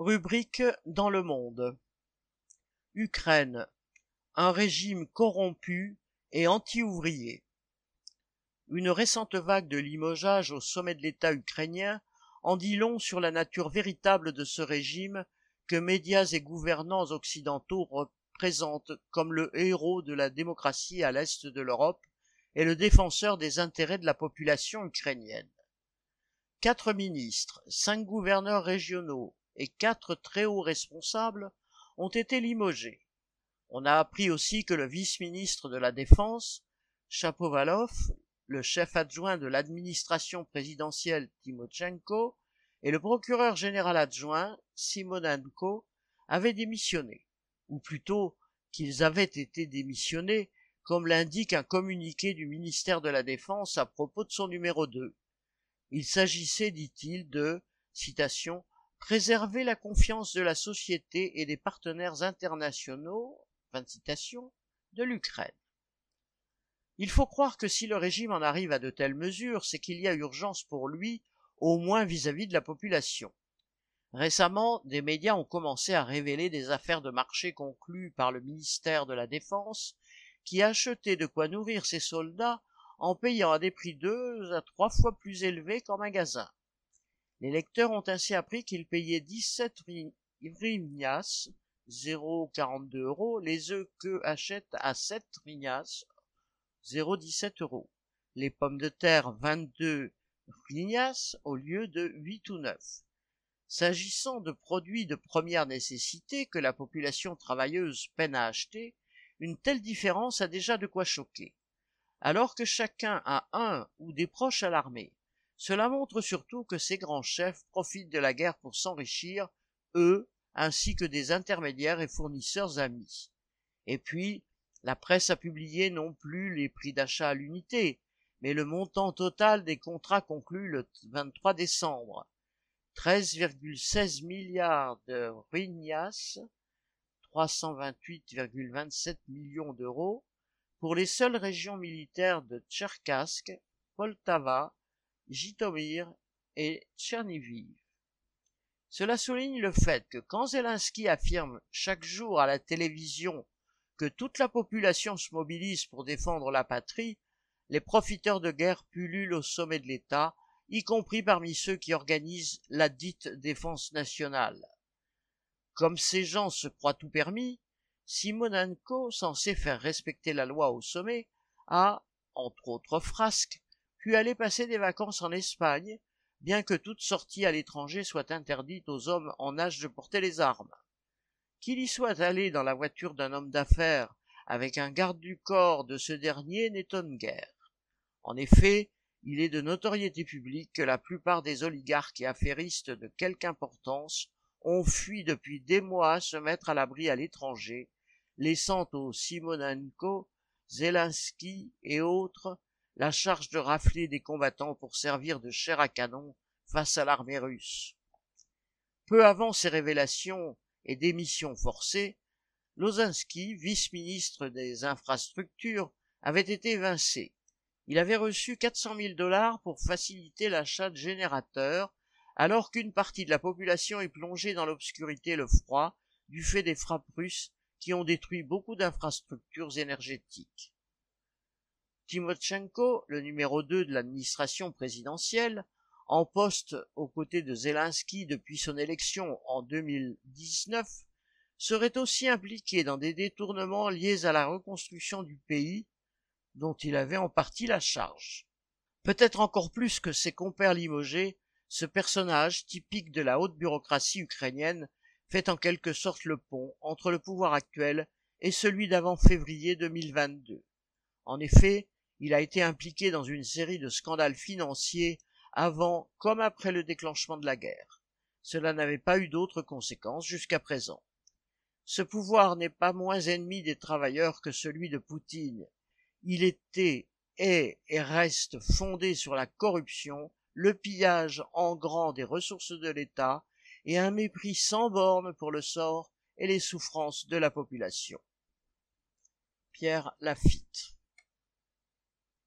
Rubrique dans le monde. Ukraine. Un régime corrompu et anti-ouvrier. Une récente vague de limogeage au sommet de l'État ukrainien en dit long sur la nature véritable de ce régime que médias et gouvernants occidentaux représentent comme le héros de la démocratie à l'est de l'Europe et le défenseur des intérêts de la population ukrainienne. Quatre ministres, cinq gouverneurs régionaux, et quatre très hauts responsables ont été limogés. On a appris aussi que le vice-ministre de la Défense, Chapovalov, le chef adjoint de l'administration présidentielle Timochenko et le procureur général adjoint Simonenko avaient démissionné, ou plutôt qu'ils avaient été démissionnés, comme l'indique un communiqué du ministère de la Défense à propos de son numéro 2. Il s'agissait, dit-il, de, citation, préserver la confiance de la société et des partenaires internationaux de l'Ukraine. Il faut croire que si le régime en arrive à de telles mesures, c'est qu'il y a urgence pour lui, au moins vis-à-vis -vis de la population. Récemment, des médias ont commencé à révéler des affaires de marché conclues par le ministère de la Défense, qui achetait de quoi nourrir ses soldats en payant à des prix deux à trois fois plus élevés qu'en magasin. Les lecteurs ont ainsi appris qu'ils payaient 17 hryvnias, 0,42 euros, les œufs qu'eux achètent à 7 hryvnias, 0,17 euros. Les pommes de terre 22 hryvnias au lieu de 8 ou 9. S'agissant de produits de première nécessité que la population travailleuse peine à acheter, une telle différence a déjà de quoi choquer. Alors que chacun a un ou des proches à l'armée, cela montre surtout que ces grands chefs profitent de la guerre pour s'enrichir, eux, ainsi que des intermédiaires et fournisseurs amis. Et puis, la presse a publié non plus les prix d'achat à l'unité, mais le montant total des contrats conclus le 23 décembre. 13,16 milliards de hryvnias, 328,27 millions d'euros, pour les seules régions militaires de Tcherkask, Poltava, Jitomir et Tcherniviv. Cela souligne le fait que quand Zelensky affirme chaque jour à la télévision que toute la population se mobilise pour défendre la patrie, les profiteurs de guerre pullulent au sommet de l'État, y compris parmi ceux qui organisent la dite défense nationale. Comme ces gens se croient tout permis, Simonenko, censé faire respecter la loi au sommet, a, entre autres frasques, pu aller passer des vacances en Espagne, bien que toute sortie à l'étranger soit interdite aux hommes en âge de porter les armes. Qu'il y soit allé dans la voiture d'un homme d'affaires avec un garde du corps de ce dernier n'étonne guère. En effet, il est de notoriété publique que la plupart des oligarques et affairistes de quelque importance ont fui depuis des mois se mettre à l'abri à l'étranger, laissant aux Simonenko, Zelensky et autres la charge de rafler des combattants pour servir de chair à canon face à l'armée russe. Peu avant ces révélations et démissions forcées, Lozinski, vice-ministre des infrastructures, avait été évincé. Il avait reçu 400 000 dollars pour faciliter l'achat de générateurs, alors qu'une partie de la population est plongée dans l'obscurité et le froid du fait des frappes russes qui ont détruit beaucoup d'infrastructures énergétiques. Timochenko, le numéro 2 de l'administration présidentielle, en poste aux côtés de Zelensky depuis son élection en 2019, serait aussi impliqué dans des détournements liés à la reconstruction du pays dont il avait en partie la charge. Peut-être encore plus que ses compères limogés, ce personnage typique de la haute bureaucratie ukrainienne fait en quelque sorte le pont entre le pouvoir actuel et celui d'avant février 2022. En effet, il a été impliqué dans une série de scandales financiers avant comme après le déclenchement de la guerre. Cela n'avait pas eu d'autres conséquences jusqu'à présent. Ce pouvoir n'est pas moins ennemi des travailleurs que celui de Poutine. Il était, est et reste fondé sur la corruption, le pillage en grand des ressources de l'État et un mépris sans borne pour le sort et les souffrances de la population. Pierre Lafitte